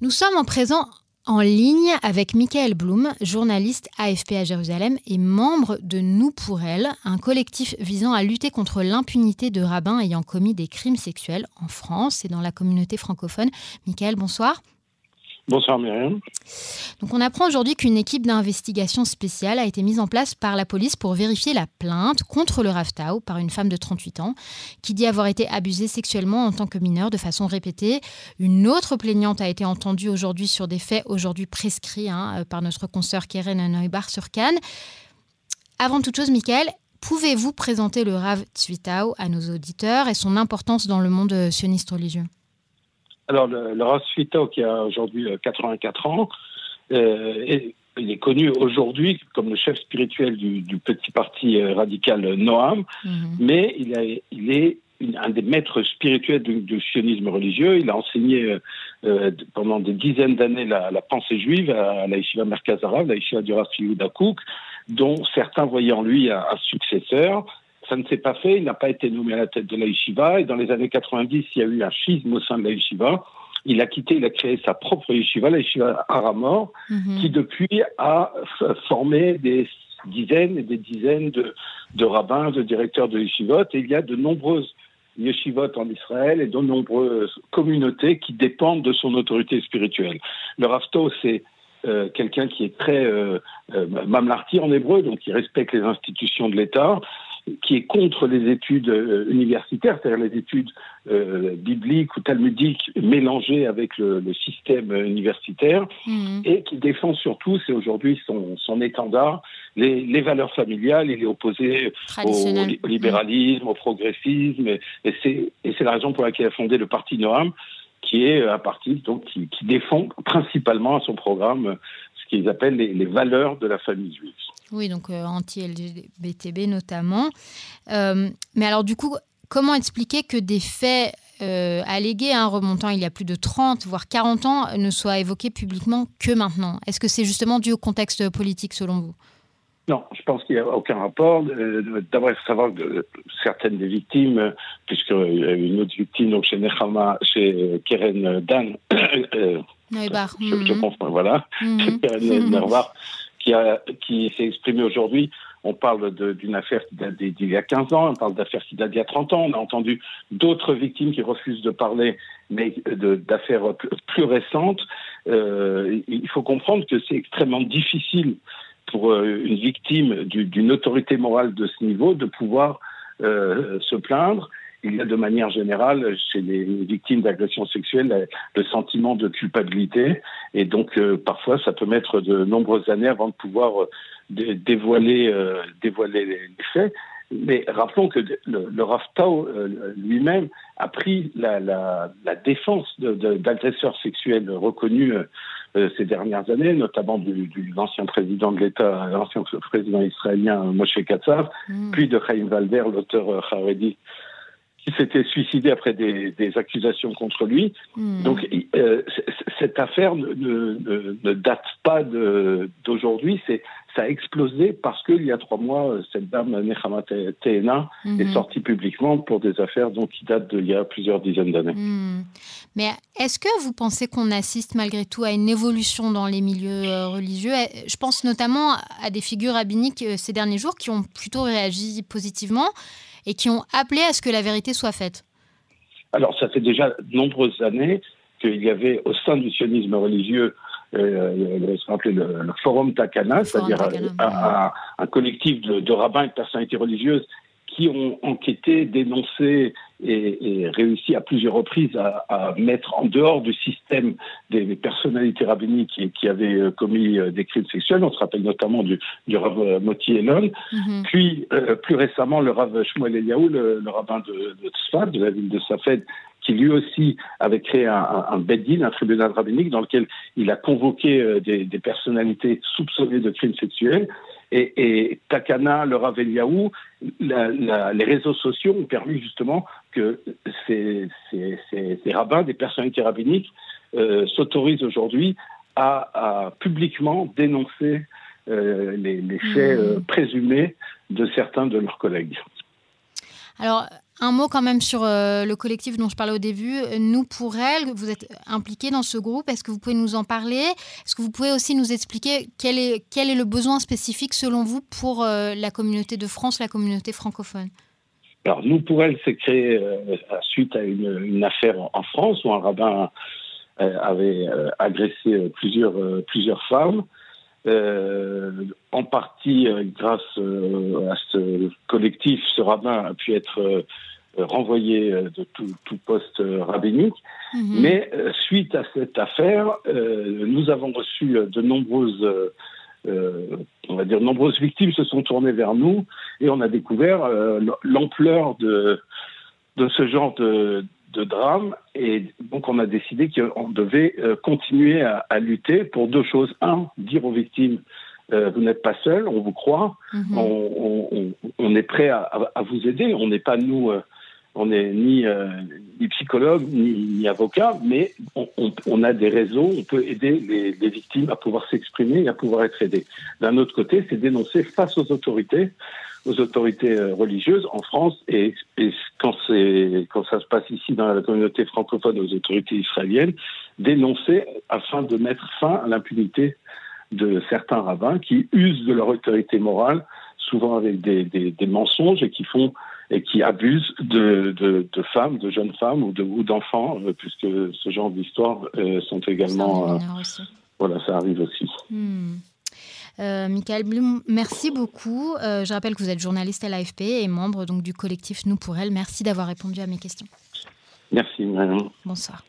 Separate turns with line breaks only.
Nous sommes en présent en ligne avec Michael Blum, journaliste AFP à Jérusalem et membre de Nous pour elle, un collectif visant à lutter contre l'impunité de rabbins ayant commis des crimes sexuels en France et dans la communauté francophone. Michael, bonsoir.
Bonsoir Myriam.
Donc on apprend aujourd'hui qu'une équipe d'investigation spéciale a été mise en place par la police pour vérifier la plainte contre le Raftao par une femme de 38 ans qui dit avoir été abusée sexuellement en tant que mineure de façon répétée. Une autre plaignante a été entendue aujourd'hui sur des faits aujourd'hui prescrits hein, par notre consoeur Keren Neubar sur Cannes. Avant toute chose, Michael, pouvez-vous présenter le Rav Tzvitao à nos auditeurs et son importance dans le monde sioniste religieux?
Alors, le, le qui a aujourd'hui 84 euh, ans, euh, il est connu aujourd'hui comme le chef spirituel du, petit parti euh, radical Noam, mhm. mais il, il est un des maîtres spirituels du, sionisme religieux. Il a enseigné pendant des dizaines d'années la, pensée juive à, la Yeshiva Merkaz la Yeshiva du Kouk, dont certains voyaient en lui un, successeur. Ça ne s'est pas fait, il n'a pas été nommé à la tête de la yeshiva. Et dans les années 90, il y a eu un schisme au sein de la yeshiva. Il a quitté, il a créé sa propre yeshiva, la yeshiva Aramor, mhm. qui depuis a formé des dizaines et des dizaines de, de rabbins, de directeurs de yeshivot. Et il y a de nombreuses yeshivot en Israël et de nombreuses communautés qui dépendent de son autorité spirituelle. Le Rafto, c'est euh, quelqu'un qui est très euh, euh, mamlarti en hébreu, donc qui respecte les institutions de l'État, qui est contre les études euh, universitaires, c'est-à-dire les études euh, bibliques ou talmudiques mélangées avec le, système universitaire, mhm. et qui défend surtout, c'est aujourd'hui son, son, étendard, les, valeurs familiales. Il est opposé au, libéralisme, au progressisme, et, c'est la raison pour laquelle il a fondé le parti Noam, qui est un parti donc, qui, défend principalement à son programme ce qu'ils appellent les valeurs de la famille juive.
Oui, donc euh, anti-LGBTB notamment. Euh, mais alors du coup, comment expliquer que des faits euh, allégués, hein, remontant il y a plus de 30, voire 40 ans, ne soient évoqués publiquement que maintenant? Est-ce que c'est justement dû au contexte politique selon vous?
Non, je pense qu'il n'y a aucun rapport. D'abord, il faut savoir que certaines des victimes, puisqu'il y a une autre victime donc chez Nechama, chez Keren Dan,
je,
je, confonds, voilà, mm Keren qui, s'est exprimé aujourd'hui. On parle d'une affaire qui date d'il y a 15 ans, on parle d'affaires qui datent d'il y a 30 ans. On a entendu d'autres victimes qui refusent de parler, mais d'affaires plus, récentes. Euh, il faut comprendre que c'est extrêmement difficile pour euh, une victime d'une autorité morale de ce niveau de pouvoir euh, se plaindre il y a de manière générale chez les victimes d'agressions sexuelles le sentiment de culpabilité et donc euh, parfois ça peut mettre de nombreuses années avant de pouvoir euh, dévoiler, euh, dévoiler les, faits. Mais rappelons que le, le Raftao lui-même a pris la, la, la défense d'agresseurs sexuels reconnus ces dernières années, notamment du, du l'ancien président de l'État, l'ancien président israélien Moshe Katsav, mm. puis de Chaim Valder, l'auteur Haredi s'était suicidé après des, accusations contre lui. Hmm. Donc euh, cette affaire ne, date pas d'aujourd'hui, c'est ça a explosé parce qu'il y a trois mois, cette dame Nechama Tehena est hmm. sortie publiquement pour des affaires donc, qui datent d'il y a plusieurs dizaines d'années. Hmm.
Mais est-ce que vous pensez qu'on assiste malgré tout à une évolution dans les milieux euh, religieux? Je pense notamment à des figures rabbiniques euh, ces derniers jours qui ont plutôt réagi positivement et qui ont appelé à ce que la vérité soit faite.
Alors, ça fait déjà de nombreuses années qu'il y avait au sein du sionisme religieux euh, le, le, Forum Takana, c'est-à-dire un, un, collectif de, de rabbins et de personnalités religieuses qui ont enquêté, dénoncé et, réussi à plusieurs reprises à, mettre en dehors du système des, personnalités rabbiniques qui, qui, avaient euh, commis euh, des crimes sexuels. On se rappelle notamment du, du Rav euh, Moti Elon. Mhm. Puis, plus récemment, le Rav Shmuel Eliaou, le, rabbin de, de Tzfat, de la ville de Safed, qui lui aussi avait créé un, un, un un tribunal rabbinique, dans lequel il a convoqué des, des personnalités soupçonnées de crimes sexuels et, et Takana, le Rav Eliaou, les réseaux sociaux ont permis justement que ces, rabbins, des personnalités rabbiniques, euh, s'autorisent aujourd'hui à, publiquement dénoncer euh, les, faits mmh. euh, présumés de certains de leurs collègues.
Alors, Un mot quand même sur le collectif dont je parlais au début, Nous pour elle. Vous êtes impliqué dans ce groupe. Est-ce que vous pouvez nous en parler? Est-ce que vous pouvez aussi nous expliquer quel est, quel est le besoin spécifique selon vous pour la communauté de France, la communauté francophone?
Alors, nous, pour elle, c'est créé suite à une, affaire en France où un rabbin avait agressé plusieurs, plusieurs femmes. Euh, en partie euh, grâce euh, à ce collectif, ce rabbin a pu être renvoyé de tout, poste rabbinique. Mhm. Mais suite à cette affaire, nous avons reçu de nombreuses, on va dire, nombreuses victimes se sont tournées vers nous et on a découvert l'ampleur de, de ce genre de, de drame. Et donc, on a décidé qu'on devait euh, continuer à, lutter pour deux choses. Un, dire aux victimes, euh, vous n'êtes pas seul, on vous croit, mhm. on, est prêt à, vous aider. On n'est pas, nous, euh, on n'est ni, ni psychologue, ni, ni, avocat, mais on, a des réseaux, on peut aider les, les victimes à pouvoir s'exprimer et à pouvoir être aidées. D'un autre côté, c'est dénoncer face aux autorités aux autorités euh, religieuses en France et, quand, quand ça se passe ici dans la communauté francophone aux autorités israéliennes, dénoncer afin de mettre fin à l'impunité de certains rabbins qui usent de leur autorité morale, souvent avec des, des, mensonges et qui font et qui abusent de, de, de femmes, de jeunes femmes ou, de, ou d'enfants, euh, puisque ce genre d'histoires euh, sont également. voilà, ça arrive aussi.
Hmm. Euh, Michael Blum, merci beaucoup. Euh, je rappelle que vous êtes journaliste à l'AFP et membre donc, du collectif Nous pour Elle. Merci d'avoir répondu à mes questions.
Merci,
Bonsoir.